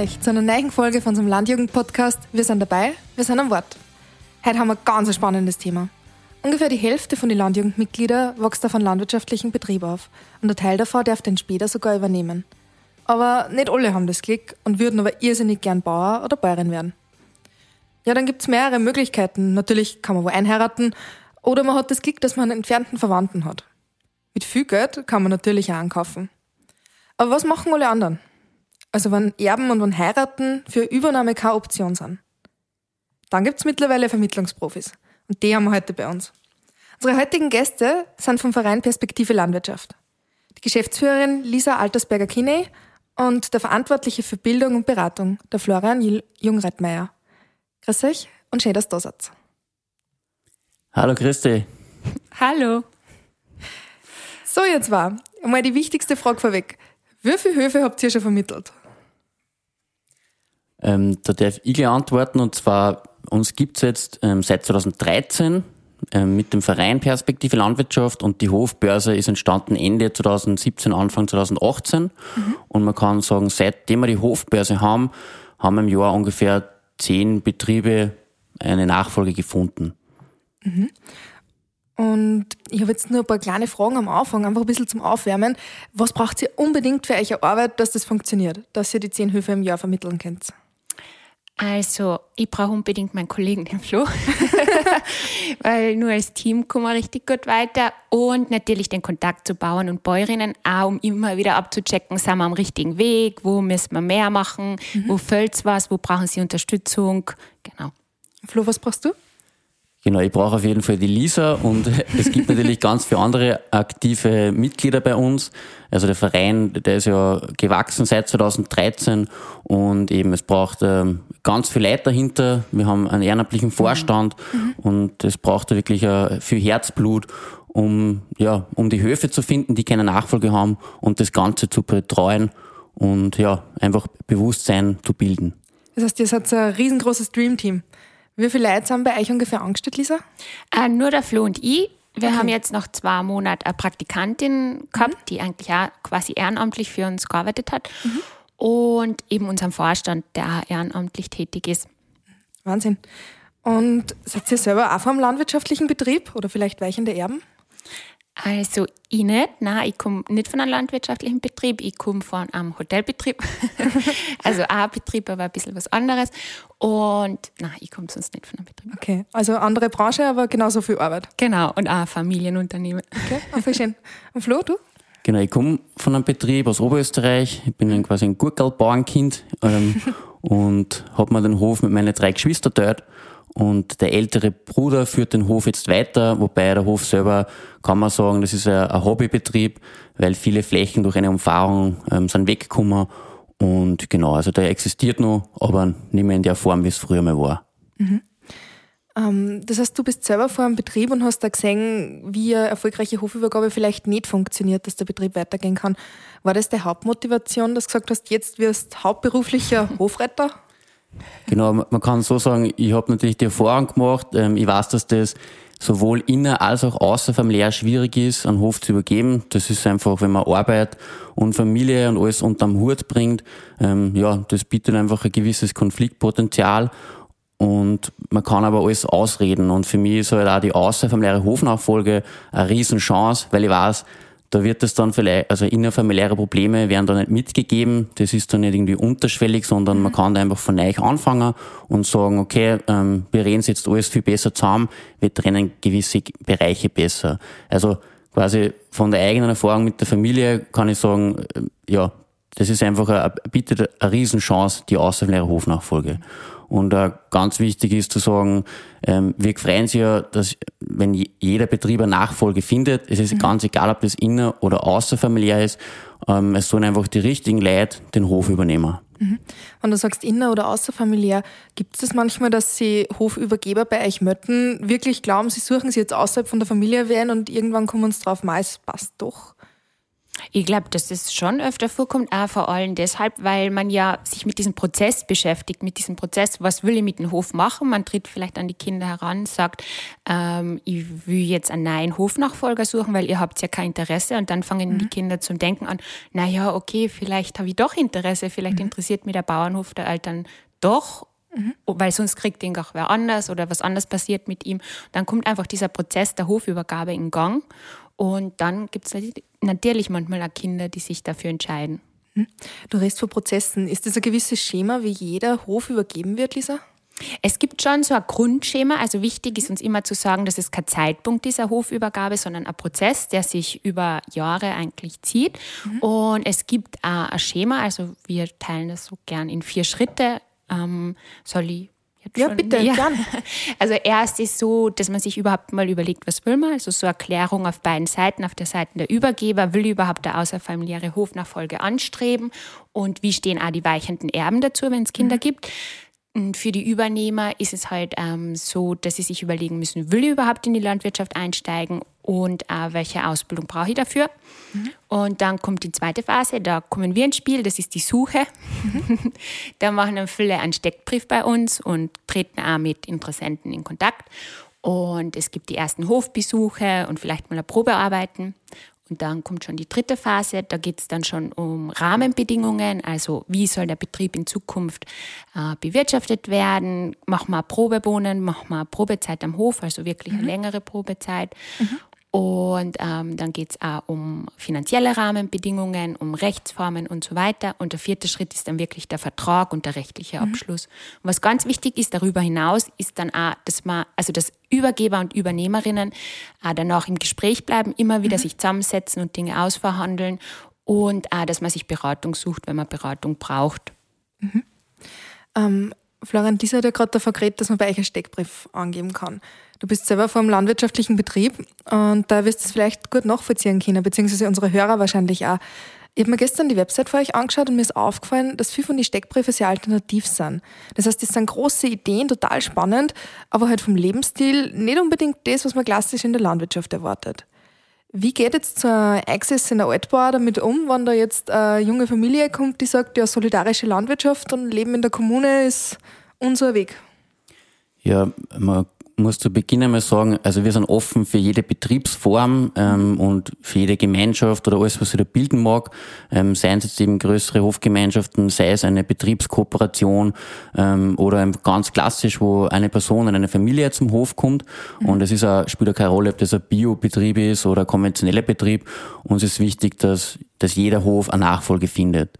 euch zu einer neuen Folge von unserem Landjugend-Podcast. Wir sind dabei, wir sind am Wort. Heute haben wir ein ganz spannendes Thema. Ungefähr die Hälfte von den Landjugendmitgliedern wächst auf einem landwirtschaftlichen Betrieb auf und ein Teil davon darf den später sogar übernehmen. Aber nicht alle haben das Glück und würden aber irrsinnig gern Bauer oder Bäuerin werden. Ja, dann gibt's mehrere Möglichkeiten. Natürlich kann man wo einheiraten oder man hat das Glück, dass man einen entfernten Verwandten hat. Mit viel Geld kann man natürlich auch ankaufen. Aber was machen alle anderen? Also wenn Erben und wenn Heiraten für Übernahme keine Option sind. Dann gibt's mittlerweile Vermittlungsprofis. Und die haben wir heute bei uns. Unsere heutigen Gäste sind vom Verein Perspektive Landwirtschaft. Die Geschäftsführerin Lisa Altersberger-Kinney und der Verantwortliche für Bildung und Beratung, der Florian Jungreitmeier. Grüß euch und schön, dass ihr da seid. Hallo Christi. Hallo. So, jetzt war einmal die wichtigste Frage vorweg. Wie viele Höfe habt ihr schon vermittelt? Ähm, da darf ich gleich antworten und zwar, uns gibt's jetzt ähm, seit 2013 ähm, mit dem Verein Perspektive Landwirtschaft und die Hofbörse ist entstanden Ende 2017, Anfang 2018 mhm. und man kann sagen, seitdem wir die Hofbörse haben, haben im Jahr ungefähr zehn Betriebe eine Nachfolge gefunden. Mhm. Und ich habe jetzt nur ein paar kleine Fragen am Anfang, einfach ein bisschen zum Aufwärmen. Was braucht ihr unbedingt für eure Arbeit, dass das funktioniert, dass ihr die zehn Höfe im Jahr vermitteln könnt? Also, ich brauche unbedingt meinen Kollegen, den Flo, weil nur als Team kommen wir richtig gut weiter und natürlich den Kontakt zu Bauern und Bäuerinnen, auch um immer wieder abzuchecken, sind wir am richtigen Weg, wo müssen wir mehr machen, mhm. wo fällt was, wo brauchen sie Unterstützung, genau. Flo, was brauchst du? Genau, ich brauche auf jeden Fall die Lisa und es gibt natürlich ganz viele andere aktive Mitglieder bei uns. Also der Verein, der ist ja gewachsen seit 2013 und eben es braucht ähm, ganz viel Leute dahinter. Wir haben einen ehrenamtlichen Vorstand mhm. und es braucht wirklich äh, viel Herzblut, um, ja, um die Höfe zu finden, die keine Nachfolge haben und das Ganze zu betreuen und ja, einfach Bewusstsein zu bilden. Das heißt, ihr seid ein riesengroßes Dreamteam. Wie viele Leute sind bei euch ungefähr angestellt, Lisa? Äh, nur der Flo und ich. Wir okay. haben jetzt noch zwei Monate eine Praktikantin gehabt, mhm. die eigentlich auch quasi ehrenamtlich für uns gearbeitet hat. Mhm. Und eben unseren Vorstand, der auch ehrenamtlich tätig ist. Wahnsinn. Und seid ihr selber auch vom landwirtschaftlichen Betrieb oder vielleicht weichende Erben? Also ich nicht, nein, ich komme nicht von einem landwirtschaftlichen Betrieb, ich komme von einem Hotelbetrieb. also auch ein Betrieb, aber ein bisschen was anderes. Und nein, ich komme sonst nicht von einem Betrieb. Okay, also andere Branche, aber genauso viel Arbeit. Genau, und auch Familienunternehmen. Okay, auch voll schön. Und Flo, du? Genau, ich komme von einem Betrieb aus Oberösterreich. Ich bin quasi ein Gurkelbauernkind ähm, und habe mir den Hof mit meinen drei Geschwistern dort und der ältere Bruder führt den Hof jetzt weiter, wobei der Hof selber, kann man sagen, das ist ein, Hobbybetrieb, weil viele Flächen durch eine Umfahrung ähm, sind weggekommen. Und genau, also der existiert noch, aber nicht mehr in der Form, wie es früher mal war. Mhm. Ähm, das heißt, du bist selber vor einem Betrieb und hast da gesehen, wie eine erfolgreiche Hofübergabe vielleicht nicht funktioniert, dass der Betrieb weitergehen kann. War das die Hauptmotivation, dass du gesagt hast, jetzt wirst du hauptberuflicher Hofretter? Genau, man kann so sagen, ich habe natürlich die Erfahrung gemacht, ähm, ich weiß, dass das sowohl inner- als auch außerfamiliär schwierig ist, einen Hof zu übergeben. Das ist einfach, wenn man Arbeit und Familie und alles unterm Hut bringt, ähm, ja, das bietet einfach ein gewisses Konfliktpotenzial und man kann aber alles ausreden. Und für mich ist halt auch die außerfamiliäre Hofnachfolge eine Riesenchance, weil ich weiß, da wird es dann vielleicht, also innerfamiliäre Probleme werden da nicht mitgegeben. Das ist dann nicht irgendwie unterschwellig, sondern mhm. man kann da einfach von euch anfangen und sagen, okay, ähm, wir reden jetzt alles viel besser zusammen, wir trennen gewisse Bereiche besser. Also quasi von der eigenen Erfahrung mit der Familie kann ich sagen, äh, ja, das ist einfach eine, bietet eine Riesenchance, die außerfamiliäre Hofnachfolge. Und äh, ganz wichtig ist zu sagen, ähm, wir freuen uns ja, dass wenn jeder Betrieb eine Nachfolge findet, es ist mhm. ganz egal, ob das inner- oder außerfamiliär ist, ähm, es sollen einfach die richtigen Leute den Hof übernehmen. Mhm. Wenn du sagst inner- oder außerfamiliär, gibt es das manchmal, dass sie Hofübergeber bei euch möchten, wirklich glauben, sie suchen sie jetzt außerhalb von der Familie werden und irgendwann kommen sie drauf, es passt doch? Ich glaube, dass das schon öfter vorkommt, auch vor allem deshalb, weil man ja sich mit diesem Prozess beschäftigt, mit diesem Prozess, was will ich mit dem Hof machen? Man tritt vielleicht an die Kinder heran, sagt, ähm, ich will jetzt einen neuen Hofnachfolger suchen, weil ihr habt ja kein Interesse und dann fangen mhm. die Kinder zum Denken an, naja, okay, vielleicht habe ich doch Interesse, vielleicht mhm. interessiert mich der Bauernhof der Eltern doch Mhm. Weil sonst kriegt ihn auch wer anders oder was anders passiert mit ihm. Dann kommt einfach dieser Prozess der Hofübergabe in Gang. Und dann gibt es natürlich manchmal auch Kinder, die sich dafür entscheiden. Mhm. Du redest von Prozessen. Ist das ein gewisses Schema, wie jeder Hof übergeben wird, Lisa? Es gibt schon so ein Grundschema. Also wichtig ist uns immer zu sagen, dass es kein Zeitpunkt dieser Hofübergabe, sondern ein Prozess, der sich über Jahre eigentlich zieht. Mhm. Und es gibt auch ein Schema. Also wir teilen das so gern in vier Schritte. Ähm, soll ich ja, schon, bitte, ja. Gern. Also erst ist so, dass man sich überhaupt mal überlegt, was will man. Also so Erklärung auf beiden Seiten. Auf der Seite der Übergeber will überhaupt der außerfamiliäre Hofnachfolge anstreben und wie stehen auch die weichenden Erben dazu, wenn es Kinder mhm. gibt. Und für die Übernehmer ist es halt ähm, so, dass sie sich überlegen müssen, will ich überhaupt in die Landwirtschaft einsteigen und äh, welche Ausbildung brauche ich dafür. Mhm. Und dann kommt die zweite Phase, da kommen wir ins Spiel, das ist die Suche. Mhm. da machen dann viele einen Steckbrief bei uns und treten auch mit Interessenten in Kontakt. Und es gibt die ersten Hofbesuche und vielleicht mal ein Probearbeiten. Und dann kommt schon die dritte Phase, da geht es dann schon um Rahmenbedingungen, also wie soll der Betrieb in Zukunft äh, bewirtschaftet werden, machen wir Probebohnen, machen wir Probezeit am Hof, also wirklich eine mhm. längere Probezeit. Mhm. Und ähm, dann geht es auch um finanzielle Rahmenbedingungen, um Rechtsformen und so weiter. Und der vierte Schritt ist dann wirklich der Vertrag und der rechtliche mhm. Abschluss. Und was ganz wichtig ist darüber hinaus, ist dann auch, dass man, also dass Übergeber und Übernehmerinnen äh, danach im Gespräch bleiben, immer wieder mhm. sich zusammensetzen und Dinge ausverhandeln und auch, dass man sich Beratung sucht, wenn man Beratung braucht. Mhm. Ähm, Florian, dieser hat ja gerade davon geredet, dass man bei euch einen Steckbrief angeben kann. Du bist selber vom landwirtschaftlichen Betrieb und da wirst du es vielleicht gut nachvollziehen können, beziehungsweise unsere Hörer wahrscheinlich auch. Ich habe mir gestern die Website für euch angeschaut und mir ist aufgefallen, dass viele von den Steckbriefen sehr alternativ sind. Das heißt, das sind große Ideen, total spannend, aber halt vom Lebensstil nicht unbedingt das, was man klassisch in der Landwirtschaft erwartet. Wie geht jetzt ein Access in der Altbauer damit um, wenn da jetzt eine junge Familie kommt, die sagt, ja, solidarische Landwirtschaft und Leben in der Kommune ist unser Weg? Ja, man muss zu Beginn einmal sagen, also wir sind offen für jede Betriebsform ähm, und für jede Gemeinschaft oder alles, was sich da bilden mag. Ähm, seien es jetzt eben größere Hofgemeinschaften, sei es eine Betriebskooperation ähm, oder ganz klassisch, wo eine Person und eine Familie zum Hof kommt. Mhm. Und es ist auch, spielt auch keine Rolle, ob das ein Biobetrieb ist oder ein konventioneller Betrieb. Uns ist wichtig, dass, dass jeder Hof eine Nachfolge findet.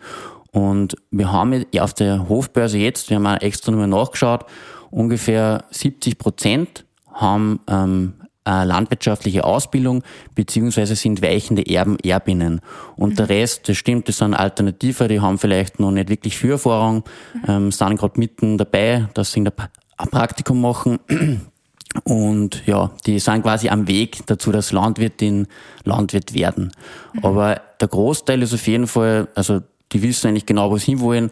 Und wir haben auf der Hofbörse jetzt, wir haben auch extra nochmal nachgeschaut, ungefähr 70 Prozent haben ähm, eine landwirtschaftliche Ausbildung beziehungsweise sind weichende Erben, Erbinnen. Und mhm. der Rest, das stimmt, das sind Alternative, die haben vielleicht noch nicht wirklich viel Erfahrung, mhm. ähm, sind gerade mitten dabei, dass sie ein Praktikum machen. Und ja, die sind quasi am Weg dazu, dass Landwirtin Landwirt werden. Mhm. Aber der Großteil ist auf jeden Fall, also die wissen eigentlich genau, wo sie hinwollen.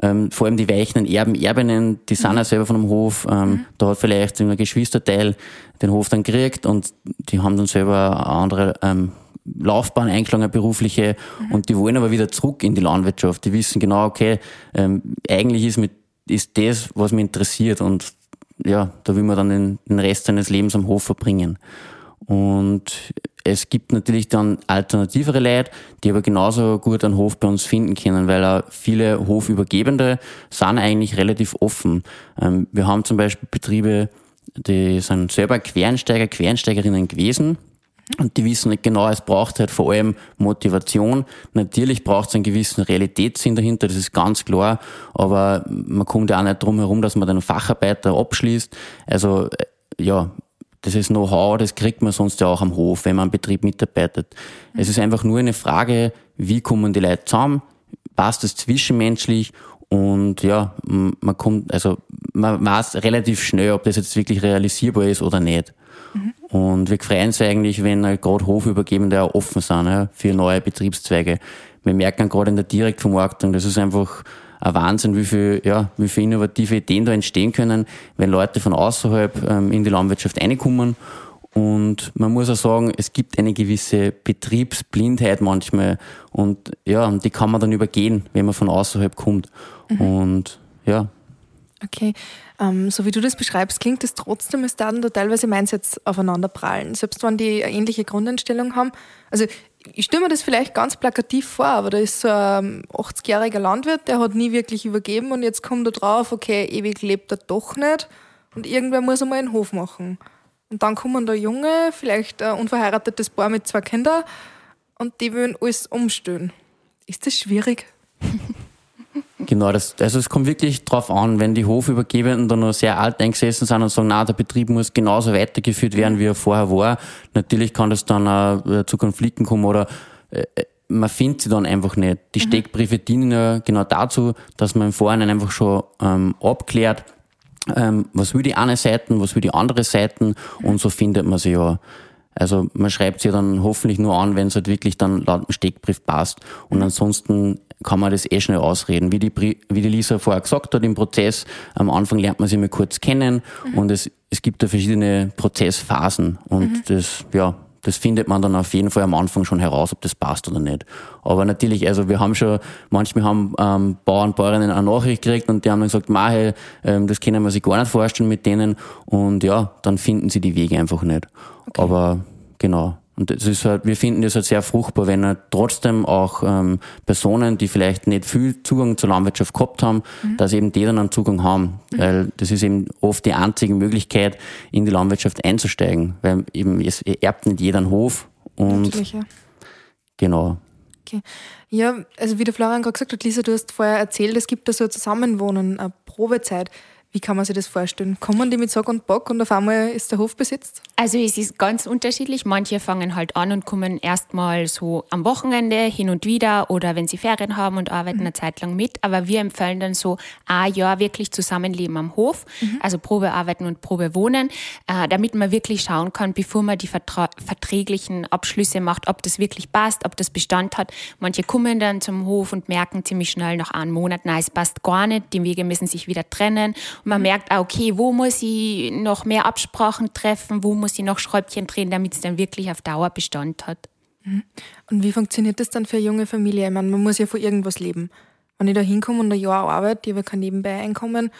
Ähm, vor allem die weichen Erben, Erbinnen, die sind ja selber von einem Hof. Ähm, mhm. Da hat vielleicht ein Geschwisterteil den Hof dann gekriegt und die haben dann selber eine andere ähm, Laufbahn eingeschlagen, eine berufliche, mhm. und die wollen aber wieder zurück in die Landwirtschaft. Die wissen genau, okay, ähm, eigentlich ist, mit, ist das, was mich interessiert und ja, da will man dann den, den Rest seines Lebens am Hof verbringen. Und es gibt natürlich dann alternativere Leute, die aber genauso gut einen Hof bei uns finden können, weil auch viele Hofübergebende sind eigentlich relativ offen. Ähm, wir haben zum Beispiel Betriebe, die sind selber Quernsteiger, Quernsteigerinnen gewesen. Und die wissen nicht genau, es braucht halt vor allem Motivation. Natürlich braucht es einen gewissen Realitätssinn dahinter, das ist ganz klar. Aber man kommt ja auch nicht drum herum, dass man einen Facharbeiter abschließt. Also, äh, ja, das ist Know-how, das kriegt man sonst ja auch am Hof, wenn man am Betrieb mitarbeitet. Es ist einfach nur eine Frage, wie kommen die Leute zusammen, passt das zwischenmenschlich und ja, man kommt, also man weiß relativ schnell, ob das jetzt wirklich realisierbar ist oder nicht. Mhm. Und wir freuen uns eigentlich, wenn halt gerade Hofübergebende auch offen sind ja, für neue Betriebszweige. Wir merken gerade in der Direktvermarktung, das ist einfach ein Wahnsinn, wie viel, ja, wie viel innovative Ideen da entstehen können, wenn Leute von außerhalb ähm, in die Landwirtschaft reinkommen Und man muss auch sagen, es gibt eine gewisse Betriebsblindheit manchmal. Und ja, die kann man dann übergehen, wenn man von außerhalb kommt. Mhm. Und ja. Okay, ähm, so wie du das beschreibst, klingt es trotzdem, als da teilweise Mindset aufeinander prallen. Selbst wenn die eine ähnliche Grundeinstellung haben. Also ich stelle mir das vielleicht ganz plakativ vor, aber da ist so ein 80-jähriger Landwirt, der hat nie wirklich übergeben und jetzt kommt er drauf, okay, ewig lebt er doch nicht und irgendwer muss einmal einen Hof machen. Und dann kommen da Junge, vielleicht ein unverheiratetes Paar mit zwei Kindern und die wollen alles umstellen. Ist das schwierig? Genau, das, also es kommt wirklich drauf an, wenn die Hofübergebenden dann noch sehr alt eingesessen sind und sagen, na, der Betrieb muss genauso weitergeführt werden, wie er vorher war. Natürlich kann das dann auch äh, zu Konflikten kommen oder äh, man findet sie dann einfach nicht. Die mhm. Steckbriefe dienen ja genau dazu, dass man im Vorhinein einfach schon ähm, abklärt, ähm, was will die eine Seite, was will die andere Seite und so findet man sie ja. Also man schreibt sie dann hoffentlich nur an, wenn es halt wirklich dann laut dem Steckbrief passt. Und mhm. ansonsten kann man das eh schnell ausreden. Wie die, wie die Lisa vorher gesagt hat, im Prozess, am Anfang lernt man sich mal kurz kennen mhm. und es, es gibt da verschiedene Prozessphasen. Und mhm. das, ja, das findet man dann auf jeden Fall am Anfang schon heraus, ob das passt oder nicht. Aber natürlich, also wir haben schon, manchmal haben ähm, Bauern, Bäuerinnen eine Nachricht gekriegt und die haben dann gesagt, Mahe, ähm, das können wir sich gar nicht vorstellen mit denen. Und ja, dann finden sie die Wege einfach nicht. Okay. Aber genau. Und das ist halt, wir finden das halt sehr fruchtbar, wenn er trotzdem auch ähm, Personen, die vielleicht nicht viel Zugang zur Landwirtschaft gehabt haben, mhm. dass eben die dann einen Zugang haben. Mhm. Weil das ist eben oft die einzige Möglichkeit, in die Landwirtschaft einzusteigen. Weil eben es erbt nicht jeder einen Hof. Und Natürlich, ja. Genau. Okay. Ja, also wie der Florian gerade gesagt hat, Lisa, du hast vorher erzählt, es gibt da so ein Zusammenwohnen, eine Probezeit. Wie kann man sich das vorstellen? Kommen die mit Sack und Bock und auf einmal ist der Hof besetzt? Also es ist ganz unterschiedlich. Manche fangen halt an und kommen erstmal so am Wochenende hin und wieder oder wenn sie Ferien haben und arbeiten mhm. eine Zeit lang mit. Aber wir empfehlen dann so ein Jahr wirklich Zusammenleben am Hof, mhm. also Probearbeiten und Probewohnen, äh, damit man wirklich schauen kann, bevor man die vertra verträglichen Abschlüsse macht, ob das wirklich passt, ob das Bestand hat. Manche kommen dann zum Hof und merken ziemlich schnell nach einem Monat, nein, es passt gar nicht, die Wege müssen sich wieder trennen und man merkt auch, okay, wo muss ich noch mehr Absprachen treffen, wo muss ich noch Schräubchen drehen, damit es dann wirklich auf Dauer Bestand hat. Mhm. Und wie funktioniert das dann für eine junge Familie? Ich meine, man muss ja von irgendwas leben. Wenn ich da hinkomme und ein Jahr arbeite, ich habe kein Nebenbei-Einkommen,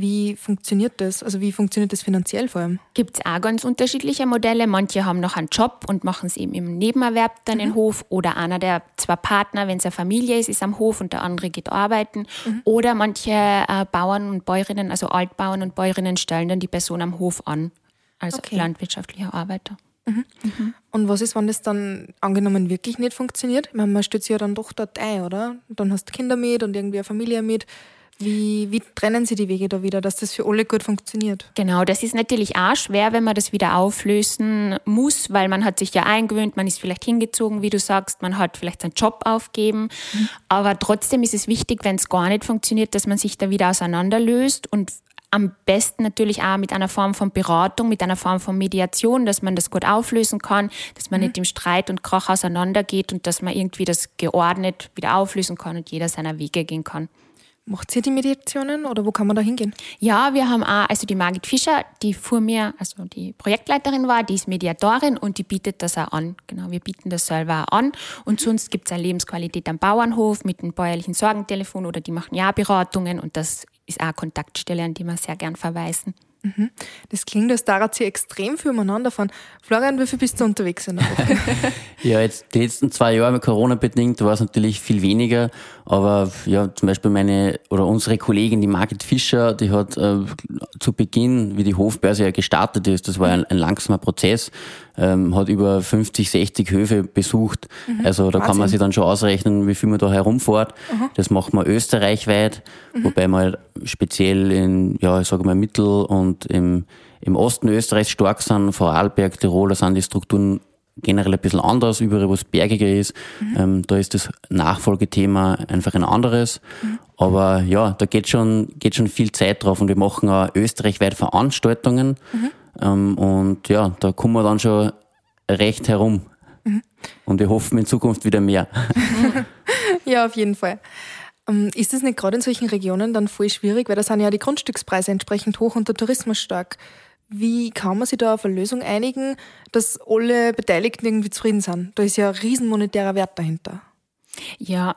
wie funktioniert das? Also wie funktioniert das finanziell vor allem? Gibt es auch ganz unterschiedliche Modelle. Manche haben noch einen Job und machen es eben im Nebenerwerb dann mhm. im Hof. Oder einer der zwei Partner, wenn es eine Familie ist, ist am Hof und der andere geht arbeiten. Mhm. Oder manche äh, Bauern und Bäuerinnen, also Altbauern und Bäuerinnen, stellen dann die Person am Hof an als okay. landwirtschaftlicher Arbeiter. Mhm. Mhm. Und was ist, wenn das dann angenommen wirklich nicht funktioniert? Ich meine, man sich ja dann doch dort ein, oder? dann hast du Kinder mit und irgendwie eine Familie mit. Wie, wie trennen Sie die Wege da wieder, dass das für alle gut funktioniert? Genau, das ist natürlich auch schwer, wenn man das wieder auflösen muss, weil man hat sich ja eingewöhnt, man ist vielleicht hingezogen, wie du sagst, man hat vielleicht seinen Job aufgeben. Mhm. Aber trotzdem ist es wichtig, wenn es gar nicht funktioniert, dass man sich da wieder auseinanderlöst und am besten natürlich auch mit einer Form von Beratung, mit einer Form von Mediation, dass man das gut auflösen kann, dass man mhm. nicht im Streit und Krach auseinandergeht und dass man irgendwie das geordnet wieder auflösen kann und jeder seiner Wege gehen kann. Macht ihr die Meditationen oder wo kann man da hingehen? Ja, wir haben auch, also die Margit Fischer, die vor mir, also die Projektleiterin war, die ist Mediatorin und die bietet das auch an. Genau, wir bieten das selber auch an. Und sonst gibt es eine Lebensqualität am Bauernhof mit dem bäuerlichen Sorgentelefon oder die machen ja Beratungen und das ist auch eine Kontaktstelle, an die wir sehr gern verweisen. Mhm. Das klingt, als da sie extrem viel umeinander fahren. Florian, wie viel bist du unterwegs in der Woche? ja, jetzt die letzten zwei Jahre mit Corona bedingt war es natürlich viel weniger. Aber ja, zum Beispiel meine oder unsere Kollegin, die Margit Fischer, die hat äh, zu Beginn, wie die Hofbörse ja gestartet ist, das war ein, ein langsamer Prozess, ähm, hat über 50, 60 Höfe besucht. Mhm. Also da Wahnsinn. kann man sich dann schon ausrechnen, wie viel man da herumfährt. Mhm. Das macht man österreichweit, mhm. wobei man speziell in, ja, ich sage mal, Mittel- und im, im Osten Österreichs stark sind, Vorarlberg, Tirol, da sind die Strukturen generell ein bisschen anders, überall wo es bergiger ist. Mhm. Ähm, da ist das Nachfolgethema einfach ein anderes. Mhm. Aber ja, da geht schon, geht schon viel Zeit drauf und wir machen auch österreichweit Veranstaltungen. Mhm. Ähm, und ja, da kommen wir dann schon recht herum. Mhm. Und wir hoffen in Zukunft wieder mehr. ja, auf jeden Fall. Ähm, ist das nicht gerade in solchen Regionen dann voll schwierig, weil da sind ja die Grundstückspreise entsprechend hoch und der Tourismus stark. Wie kann man sich da auf eine Lösung einigen, dass alle Beteiligten irgendwie zufrieden sind? Da ist ja ein riesen monetärer Wert dahinter. Ja,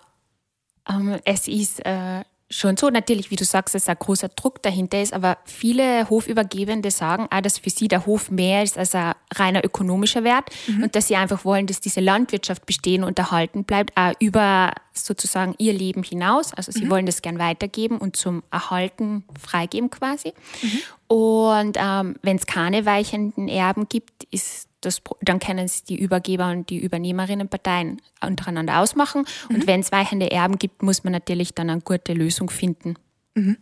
ähm, es ist äh, schon so, natürlich, wie du sagst, dass ein großer Druck dahinter ist, aber viele Hofübergebende sagen auch, dass für sie der Hof mehr ist als ein reiner ökonomischer Wert mhm. und dass sie einfach wollen, dass diese Landwirtschaft bestehen und erhalten bleibt, auch über sozusagen ihr Leben hinaus. Also sie mhm. wollen das gern weitergeben und zum Erhalten freigeben quasi. Mhm. Und ähm, wenn es keine weichenden Erben gibt, ist das, dann können es die Übergeber und die Übernehmerinnenparteien untereinander ausmachen. Mhm. Und wenn es weichende Erben gibt, muss man natürlich dann eine gute Lösung finden. Mhm.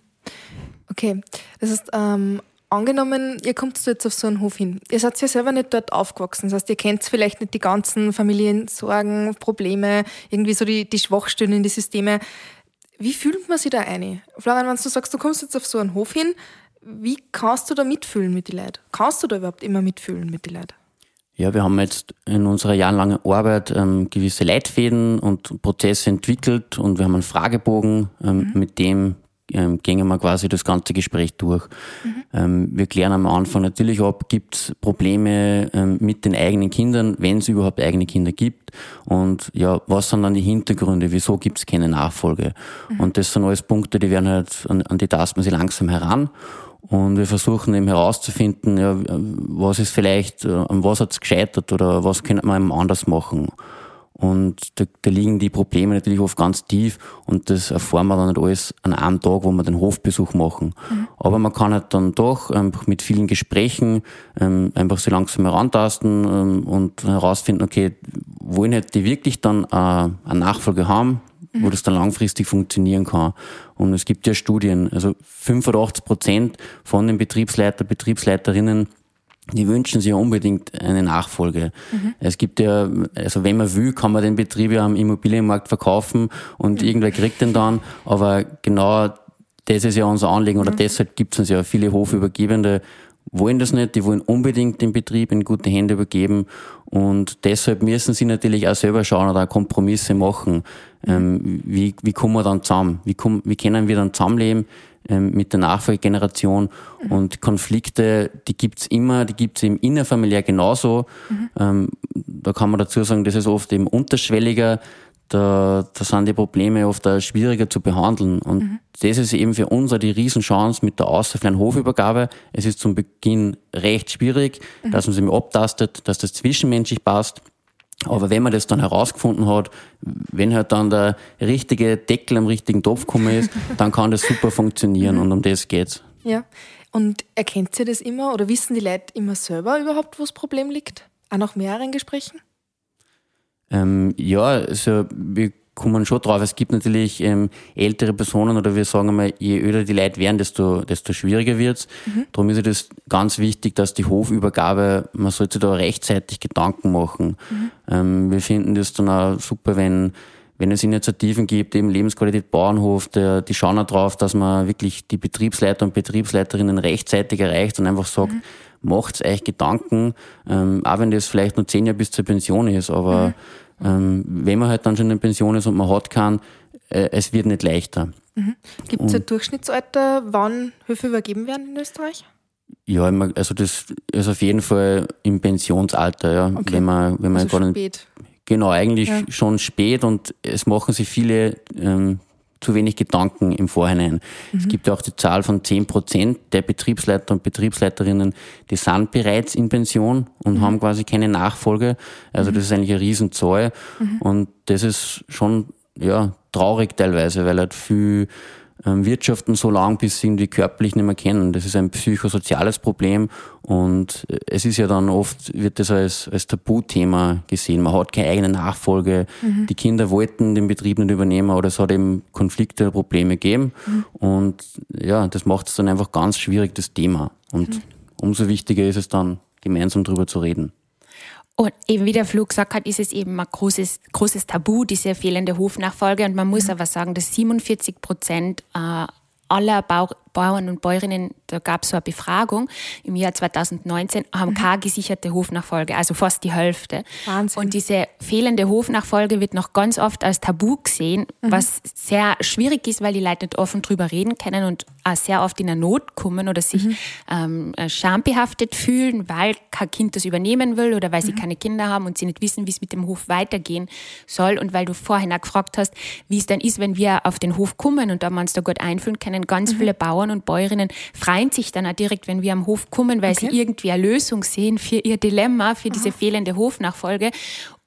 Okay, das heißt, ähm, angenommen, ihr kommt jetzt auf so einen Hof hin. Ihr seid ja selber nicht dort aufgewachsen. Das heißt, ihr kennt vielleicht nicht die ganzen Familiensorgen, Probleme, irgendwie so die, die Schwachstellen in die Systeme. Wie fühlt man sich da ein? Florian, wenn du sagst, du kommst jetzt auf so einen Hof hin, wie kannst du da mitfühlen mit den Leuten? Kannst du da überhaupt immer mitfühlen mit den Leuten? Ja, wir haben jetzt in unserer jahrelangen Arbeit ähm, gewisse Leitfäden und Prozesse entwickelt und wir haben einen Fragebogen, ähm, mhm. mit dem ähm, gehen wir quasi das ganze Gespräch durch. Mhm. Ähm, wir klären am Anfang natürlich ab, gibt es Probleme ähm, mit den eigenen Kindern, wenn es überhaupt eigene Kinder gibt und ja, was sind dann die Hintergründe, wieso gibt es keine Nachfolge. Mhm. Und das sind alles Punkte, die werden halt, an, an die tasten sie langsam heran und wir versuchen eben herauszufinden, ja, was ist vielleicht, äh, an was hat es gescheitert oder was könnte man eben anders machen. Und da, da liegen die Probleme natürlich oft ganz tief und das erfahren wir dann nicht alles an einem Tag, wo wir den Hofbesuch machen. Mhm. Aber man kann halt dann doch einfach mit vielen Gesprächen ähm, einfach so langsam herantasten ähm, und herausfinden, okay, wollen halt die wirklich dann äh, eine Nachfolge haben, mhm. wo das dann langfristig funktionieren kann. Und es gibt ja Studien, also 85 Prozent von den Betriebsleiter, Betriebsleiterinnen, die wünschen sich ja unbedingt eine Nachfolge. Mhm. Es gibt ja, also wenn man will, kann man den Betrieb ja am Immobilienmarkt verkaufen und mhm. irgendwer kriegt den dann, aber genau das ist ja unser Anliegen oder mhm. deshalb gibt es uns ja viele Hofübergebende, wollen das nicht, die wollen unbedingt den Betrieb in gute Hände übergeben und deshalb müssen sie natürlich auch selber schauen oder auch Kompromisse machen. Ähm, wie, wie kommen wir dann zusammen? Wie, kommen, wie können wir dann zusammenleben ähm, mit der Nachfolgegeneration? Mhm. Und Konflikte, die gibt's immer, die gibt's eben innerfamiliär genauso. Mhm. Ähm, da kann man dazu sagen, das ist oft eben unterschwelliger, da, da sind die Probleme oft auch schwieriger zu behandeln. Und mhm. das ist eben für uns auch die Riesenchance mit der außerfreien Hofübergabe. Es ist zum Beginn recht schwierig, mhm. dass man sich abtastet, dass das zwischenmenschlich passt. Aber wenn man das dann herausgefunden hat, wenn halt dann der richtige Deckel am richtigen Topf gekommen ist, dann kann das super funktionieren mhm. und um das geht's. Ja. Und erkennt ihr das immer oder wissen die Leute immer selber überhaupt, wo das Problem liegt? Auch nach mehreren Gesprächen? Ähm, ja, also wir kommen schon drauf. Es gibt natürlich ähm, ältere Personen oder wir sagen einmal, je öder die Leute werden, desto, desto schwieriger wird's. Mhm. Darum ist es ganz wichtig, dass die Hofübergabe, man sollte da rechtzeitig Gedanken machen. Mhm. Ähm, wir finden das dann auch super, wenn wenn es Initiativen gibt, eben Lebensqualität Bauernhof, der, die schauen auch drauf, dass man wirklich die Betriebsleiter und Betriebsleiterinnen rechtzeitig erreicht und einfach sagt, mhm. Macht euch Gedanken, ähm, auch wenn das vielleicht nur zehn Jahre bis zur Pension ist, aber mhm. ähm, wenn man halt dann schon in Pension ist und man hat kann, äh, es wird nicht leichter. Mhm. Gibt es ein Durchschnittsalter, wann Höfe übergeben werden in Österreich? Ja, also das ist auf jeden Fall im Pensionsalter, ja. Okay. Wenn man, wenn man also spät. Genau, eigentlich ja. schon spät und es machen sich viele ähm, zu wenig Gedanken im Vorhinein. Mhm. Es gibt ja auch die Zahl von 10 Prozent der Betriebsleiter und Betriebsleiterinnen, die sind bereits in Pension und mhm. haben quasi keine Nachfolge. Also mhm. das ist eigentlich eine Riesenzahl mhm. und das ist schon ja traurig teilweise, weil halt viel wirtschaften so lang, bis sie irgendwie körperlich nicht mehr kennen. Das ist ein psychosoziales Problem und äh, es ist ja dann oft, wird das als, als Tabuthema gesehen. Man hat keine eigene Nachfolge. Mhm. Die Kinder wollten den Betrieb nicht übernehmen oder es hat eben Konflikte, Probleme gegeben mhm. und ja, das macht es dann einfach ganz schwierig, das Thema. Und mhm. umso wichtiger ist es dann, gemeinsam drüber zu reden. Und eben wie der Flo gesagt hat, ist es eben ein großes, großes Tabu, diese fehlende Hofnachfolge. Und man muss mhm. aber sagen, dass 47 Prozent äh, aller Bau Bauern und Bäuerinnen, da gab es so eine Befragung im Jahr 2019, haben mhm. keine gesicherte Hofnachfolge, also fast die Hälfte. Wahnsinn. Und diese fehlende Hofnachfolge wird noch ganz oft als Tabu gesehen, mhm. was sehr schwierig ist, weil die Leute nicht offen drüber reden können und auch sehr oft in der Not kommen oder sich mhm. ähm, schambehaftet fühlen, weil kein Kind das übernehmen will oder weil sie mhm. keine Kinder haben und sie nicht wissen, wie es mit dem Hof weitergehen soll. Und weil du vorhin auch gefragt hast, wie es dann ist, wenn wir auf den Hof kommen und da man uns da gut einfühlen können, ganz mhm. viele Bauern und Bäuerinnen freuen sich dann auch direkt, wenn wir am Hof kommen, weil okay. sie irgendwie eine Lösung sehen für ihr Dilemma, für diese fehlende Hofnachfolge.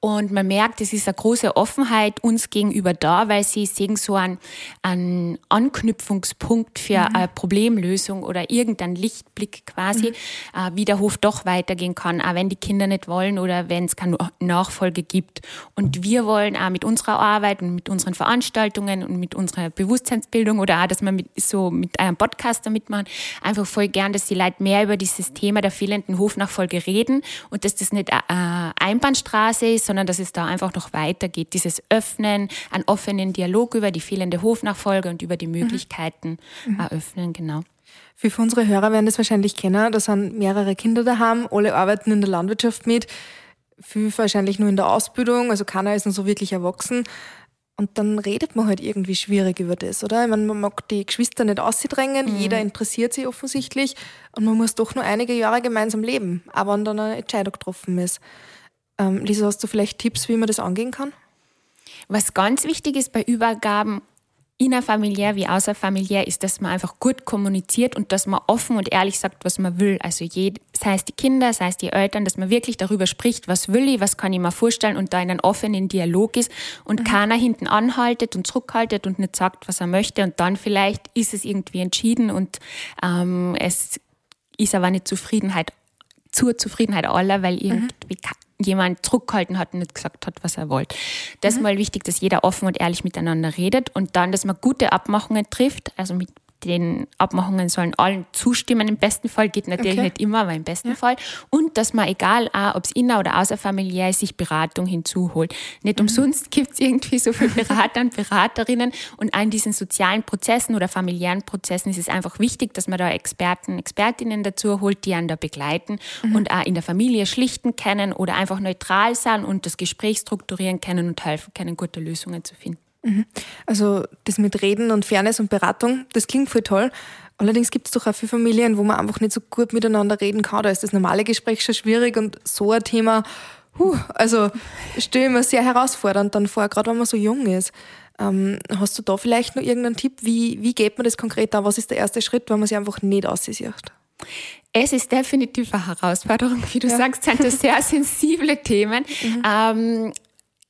Und man merkt, es ist eine große Offenheit uns gegenüber da, weil sie sehen so einen, einen Anknüpfungspunkt für mhm. eine Problemlösung oder irgendeinen Lichtblick quasi, mhm. Äh, wie der Hof doch weitergehen kann, auch wenn die Kinder nicht wollen oder wenn es keine Nachfolge gibt. Und wir wollen auch mit unserer Arbeit und mit unseren Veranstaltungen und mit unserer Bewusstseinsbildung oder auch, dass wir mit, so mit einem Podcast damit machen, einfach voll gern, dass die Leute mehr über dieses Thema der fehlenden Hofnachfolge reden und dass das nicht eine Einbahnstraße ist, sondern dass es da einfach noch weitergeht. Dieses Öffnen, einen offenen Dialog über die fehlende Hofnachfolge und über die mhm. Möglichkeiten mhm. eröffnen, genau. Viele von unseren Hörer werden das wahrscheinlich kennen. Da sind mehrere Kinder daheim, alle arbeiten in der Landwirtschaft mit, viel wahrscheinlich nur in der Ausbildung, also keiner ist noch so wirklich erwachsen. Und dann redet man halt irgendwie schwierig über das, oder? Ich meine, man mag die Geschwister nicht auszudrängen, mhm. jeder interessiert sich offensichtlich und man muss doch nur einige Jahre gemeinsam leben, aber wenn dann eine Entscheidung getroffen ist. Ähm, Lisa, hast du vielleicht Tipps, wie man das angehen kann? Was ganz wichtig ist bei Übergaben, innerfamiliär wie außerfamiliär, ist, dass man einfach gut kommuniziert und dass man offen und ehrlich sagt, was man will. Also jed, sei es die Kinder, sei es die Eltern, dass man wirklich darüber spricht, was will ich, was kann ich mir vorstellen und da in einen offenen Dialog ist und mhm. keiner hinten anhaltet und zurückhaltet und nicht sagt, was er möchte und dann vielleicht ist es irgendwie entschieden und ähm, es ist aber nicht Zufriedenheit zur Zufriedenheit aller, weil mhm. irgendwie mhm jemand zurückgehalten hat und nicht gesagt hat, was er wollte. Das ist mhm. mal wichtig, dass jeder offen und ehrlich miteinander redet und dann, dass man gute Abmachungen trifft, also mit den Abmachungen sollen allen zustimmen. Im besten Fall geht natürlich okay. nicht immer, aber im besten ja. Fall. Und dass man, egal ob es inner- oder außerfamiliär ist, sich Beratung hinzuholt. Nicht mhm. umsonst gibt es irgendwie so viele Berater und Beraterinnen. Und an diesen sozialen Prozessen oder familiären Prozessen ist es einfach wichtig, dass man da Experten, Expertinnen dazu holt, die einen da begleiten mhm. und auch in der Familie schlichten können oder einfach neutral sein und das Gespräch strukturieren können und helfen können, gute Lösungen zu finden. Mhm. Also das mit Reden und Fairness und Beratung, das klingt voll toll. Allerdings gibt es doch auch viele Familien, wo man einfach nicht so gut miteinander reden kann. Da ist das normale Gespräch schon schwierig und so ein Thema, huh, also stelle ich mir sehr herausfordernd dann vor, gerade wenn man so jung ist. Ähm, hast du da vielleicht noch irgendeinen Tipp? Wie, wie geht man das konkret an? Was ist der erste Schritt, wenn man sich einfach nicht aussieht? Es ist definitiv eine Herausforderung. Wie du ja. sagst, sind das sehr sensible Themen. Mhm. Ähm,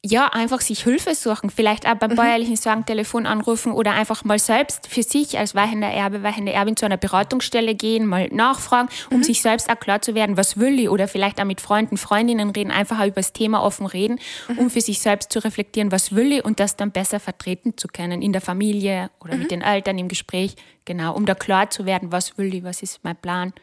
ja, einfach sich Hilfe suchen, vielleicht auch beim mhm. bäuerlichen Sorgentelefon anrufen oder einfach mal selbst für sich als weihender Erbe, weihende Erbin zu einer Beratungsstelle gehen, mal nachfragen, um mhm. sich selbst auch klar zu werden, was will ich oder vielleicht auch mit Freunden, Freundinnen reden, einfach auch über das Thema offen reden, mhm. um für sich selbst zu reflektieren, was will ich und das dann besser vertreten zu können in der Familie oder mit mhm. den Eltern im Gespräch, genau, um da klar zu werden, was will ich, was ist mein Plan.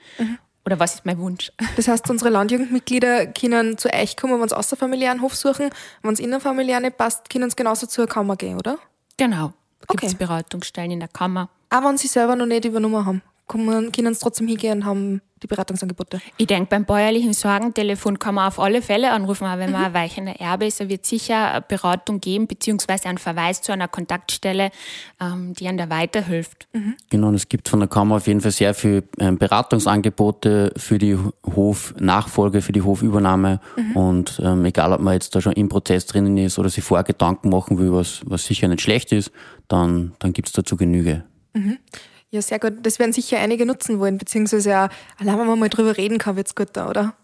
Oder was ist mein Wunsch? Das heißt, unsere Landjugendmitglieder können zu euch kommen, wenn sie außerfamiliären Hof suchen. Wenn es innerfamiliär nicht passt, können sie genauso zur Kammer gehen, oder? Genau. Gibt es okay. Beratungsstellen in der Kammer. Aber wenn sie selber noch nicht übernommen haben, können sie trotzdem hingehen und haben die Beratungsangebote? Ich denke, beim bäuerlichen Sorgentelefon kann man auf alle Fälle anrufen, aber wenn man mhm. ein weichender Erbe ist, wird sicher eine Beratung geben, beziehungsweise einen Verweis zu einer Kontaktstelle, ähm, die einem da weiterhilft. Mhm. Genau, und es gibt von der Kammer auf jeden Fall sehr viele ähm, Beratungsangebote für die Hofnachfolge, für die Hofübernahme. Mhm. Und ähm, egal, ob man jetzt da schon im Prozess drinnen ist oder sich vorher Gedanken machen will, was, was sicher nicht schlecht ist, dann, dann gibt es dazu Genüge. Ja, sehr gut. Das werden sicher einige nutzen wollen, beziehungsweise auch, allein wenn man mal drüber reden kann, wird es gut da, oder?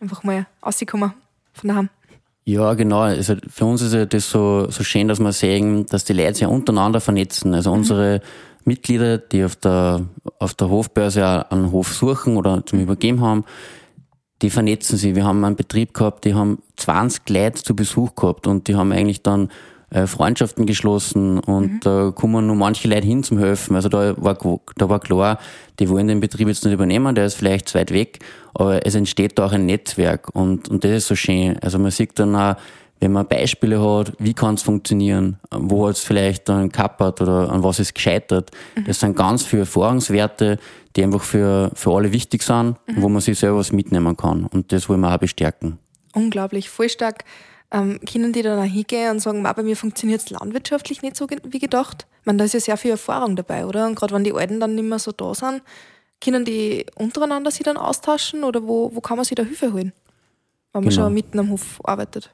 Einfach mal rauskommen von daheim. Ja, genau. Also für uns ist ja das so, so schön, dass wir sehen, dass die Leute sich untereinander vernetzen. Also mhm. unsere Mitglieder, die auf der, auf der Hofbörse einen Hof suchen oder zum Übergeben haben, die vernetzen sich. Wir haben einen Betrieb gehabt, die haben 20 Leute zu Besuch gehabt und die haben eigentlich dann äh, Freundschaften geschlossen und mhm. da kommen nur manche Leute hin zum Helfen. Also da war, da war klar, die wollen den Betrieb jetzt nicht übernehmen, der ist vielleicht zu weit weg, aber es entsteht da auch ein Netzwerk und, und das ist so schön. Also man sieht dann auch, wenn man Beispiele hat, wie kann es funktionieren, wo hat es vielleicht dann kappert oder an was ist gescheitert. Mhm. Das sind ganz viele Erfahrungswerte, die einfach für, für alle wichtig sind, mhm. wo man sich selber was mitnehmen kann. Und das wollen wir auch bestärken. Unglaublich, voll stark. Ähm, können die dann auch hingehen und sagen, bei mir funktioniert es landwirtschaftlich nicht so wie gedacht? Ich meine, da ist ja sehr viel Erfahrung dabei, oder? Und gerade wenn die Alten dann nicht mehr so da sind, können die untereinander sich dann austauschen oder wo, wo kann man sich da Hilfe holen, wenn man genau. schon mitten am Hof arbeitet?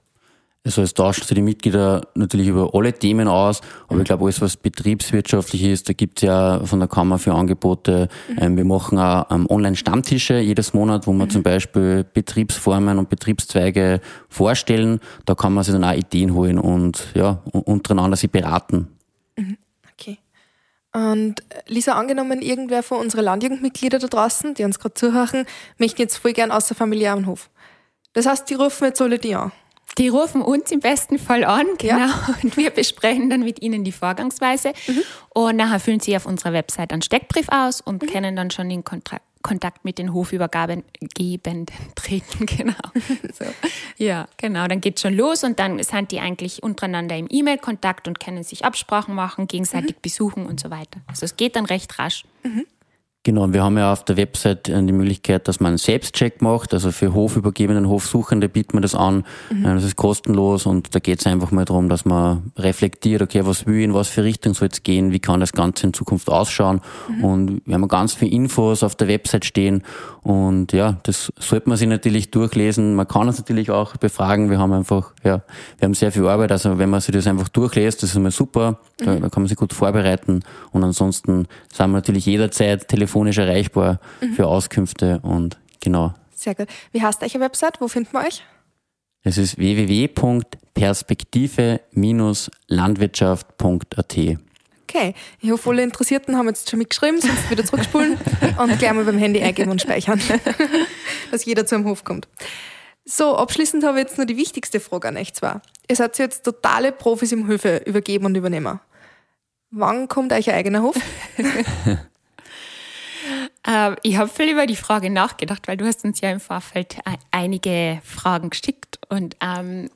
Also es tauschen sich die Mitglieder natürlich über alle Themen aus, aber ich glaube, alles, was betriebswirtschaftlich ist, da gibt es ja von der Kammer für Angebote. Mhm. Ähm, wir machen auch ähm, Online-Stammtische jedes Monat, wo wir mhm. zum Beispiel Betriebsformen und Betriebszweige vorstellen. Da kann man sich dann auch Ideen holen und ja, untereinander sich beraten. Mhm. Okay. Und Lisa, angenommen, irgendwer von unseren Landjugendmitgliedern da draußen, die uns gerade zuhören, möchten jetzt voll gern außerfamiliär am Hof. Das heißt, die rufen jetzt alle die an. Die rufen uns im besten Fall an, genau. Ja. Und wir besprechen dann mit ihnen die Vorgangsweise. Mhm. Und nachher füllen sie auf unserer Website einen Steckbrief aus und mhm. können dann schon in Kontakt, Kontakt mit den Hofübergaben treten, genau. so. Ja, genau. Dann geht schon los und dann sind die eigentlich untereinander im E-Mail-Kontakt und können sich Absprachen machen, gegenseitig mhm. besuchen und so weiter. Also es geht dann recht rasch. Mhm. Genau, und wir haben ja auf der Website äh, die Möglichkeit, dass man einen Selbstcheck macht. Also für Hofübergebenden, Hofsuchende bietet man das an. Mhm. Äh, das ist kostenlos und da geht es einfach mal darum, dass man reflektiert, okay, was will ich, in was für Richtung soll es gehen, wie kann das Ganze in Zukunft ausschauen. Mhm. Und wir haben ganz viele Infos auf der Website stehen und ja, das sollte man sich natürlich durchlesen. Man kann es natürlich auch befragen. Wir haben einfach, ja, wir haben sehr viel Arbeit. Also wenn man sich das einfach durchlässt, das ist immer super. Da, mhm. da kann man sich gut vorbereiten. Und ansonsten sind wir natürlich jederzeit telefonisch telefonisch erreichbar mhm. für Auskünfte und genau. Sehr gut. Wie heißt eure Website? Wo finden wir euch? Es ist www.perspektive-landwirtschaft.at. Okay, ich hoffe, alle Interessierten haben jetzt schon mitgeschrieben, sonst wieder zurückspulen und gleich mal beim Handy eingeben und speichern, dass jeder zu einem Hof kommt. So, abschließend habe ich jetzt nur die wichtigste Frage an euch zwar. Ihr seid jetzt totale Profis im Höfe übergeben und übernehmen. Wann kommt euch ein eigener Hof? Äh, ich habe viel über die Frage nachgedacht, weil du hast uns ja im Vorfeld einige Fragen geschickt und ähm,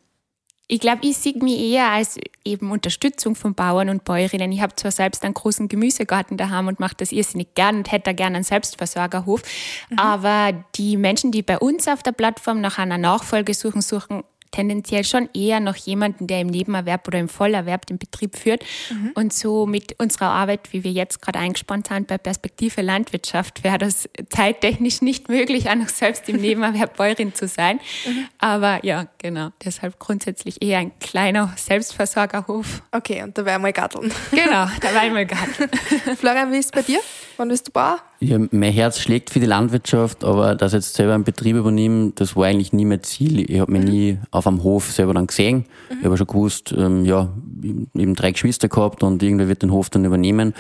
ich glaube, ich sehe mich eher als eben Unterstützung von Bauern und Bäuerinnen. Ich habe zwar selbst einen großen Gemüsegarten daheim und mache das irrsinnig gern und hätte gerne einen Selbstversorgerhof, mhm. aber die Menschen, die bei uns auf der Plattform nach einer Nachfolge suchen, suchen tendenziell schon eher noch jemanden, der im Nebenerwerb oder im Vollerwerb den Betrieb führt. Mhm. Und so mit unserer Arbeit, wie wir jetzt gerade eingespannt sind bei Perspektive Landwirtschaft, wäre das zeittechnisch nicht möglich, auch noch selbst im Nebenerwerb Bäuerin zu sein. Mhm. Aber ja, genau. Deshalb grundsätzlich eher ein kleiner Selbstversorgerhof. Okay, und da wäre mal Garteln. Genau, da wäre mal Garteln. Florian, wie ist es bei dir? Wann bist du Bauer? Ja, mein Herz schlägt für die Landwirtschaft, aber ich jetzt selber einen Betrieb übernehme, das war eigentlich nie mein Ziel. Ich habe mich mhm. nie auf einem Hof selber dann gesehen. Mhm. Ich habe schon gewusst, ähm, ja, eben drei Geschwister gehabt und irgendwer wird den Hof dann übernehmen.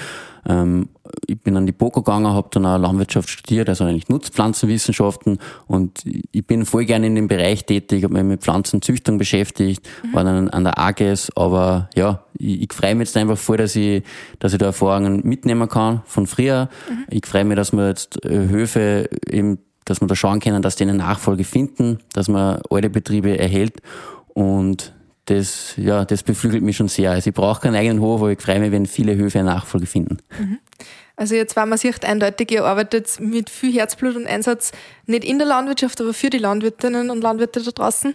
Ähm, ich bin an die BOKO gegangen, habe dann auch Landwirtschaft studiert, also eigentlich Nutzpflanzenwissenschaften und ich bin voll gerne in dem Bereich tätig, habe mich mit Pflanzenzüchtung beschäftigt, mhm. war dann an der AGES, aber ja, ich, ich freue mich jetzt einfach voll, dass ich, dass ich da Erfahrungen mitnehmen kann von früher. Mhm. Ich freue mich, dass wir jetzt äh, Höfe eben, dass wir da schauen können, dass die eine Nachfolge finden, dass man alte Betriebe erhält und das, ja, das beflügelt mich schon sehr. Also ich brauche keinen eigenen Hof, aber ich freue mich, wenn viele Höfe eine Nachfolge finden. Mhm. Also jetzt war man sieht eindeutig, ihr arbeitet mit viel Herzblut und Einsatz nicht in der Landwirtschaft, aber für die Landwirtinnen und Landwirte da draußen.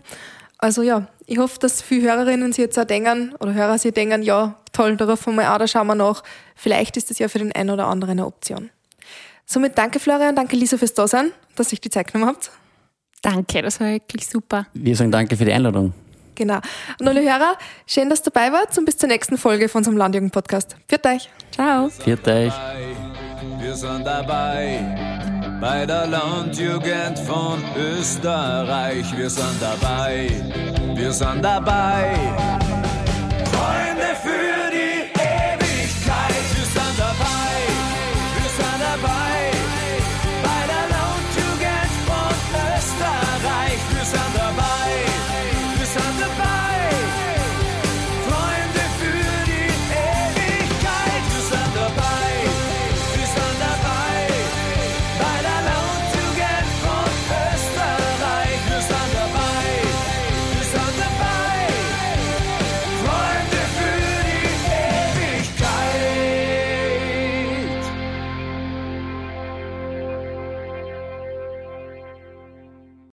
Also ja, ich hoffe, dass viele Hörerinnen sich jetzt auch denken, oder Hörer sich denken, ja, toll, darauf mal auch, da schauen wir nach. Vielleicht ist das ja für den einen oder anderen eine Option. Somit danke Florian, danke Lisa fürs Dasein, dass ihr die Zeit genommen habt. Danke, das war wirklich super. Wir sagen danke für die Einladung. Genau. Und alle Hörer, schön, dass ihr dabei wart und bis zur nächsten Folge von unserem Landjugend-Podcast. Viert euch. Ciao. Viert euch. Wir sind dabei bei der Landjugend von Österreich. Wir sind dabei. Wir sind dabei